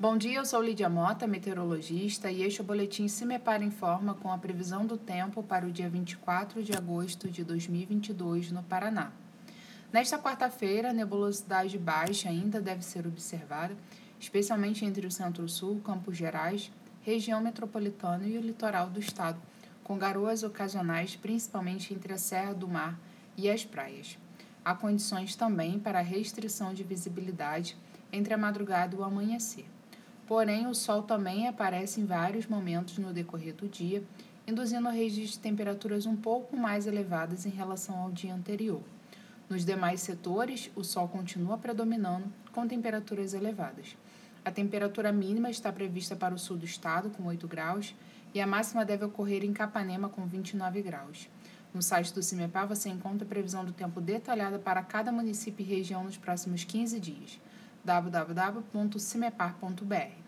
Bom dia, eu sou Lídia Mota, meteorologista, e este é o boletim Cimepar Informa com a previsão do tempo para o dia 24 de agosto de 2022 no Paraná. Nesta quarta-feira, nebulosidade baixa ainda deve ser observada, especialmente entre o Centro-Sul, Campos Gerais, região metropolitana e o litoral do estado, com garoas ocasionais, principalmente entre a Serra do Mar e as praias. Há condições também para restrição de visibilidade entre a madrugada e o amanhecer. Porém, o Sol também aparece em vários momentos no decorrer do dia, induzindo registros de temperaturas um pouco mais elevadas em relação ao dia anterior. Nos demais setores, o Sol continua predominando, com temperaturas elevadas. A temperatura mínima está prevista para o sul do estado, com 8 graus, e a máxima deve ocorrer em Capanema, com 29 graus. No site do CIMEPAR você encontra a previsão do tempo detalhada para cada município e região nos próximos 15 dias www.cimepar.br.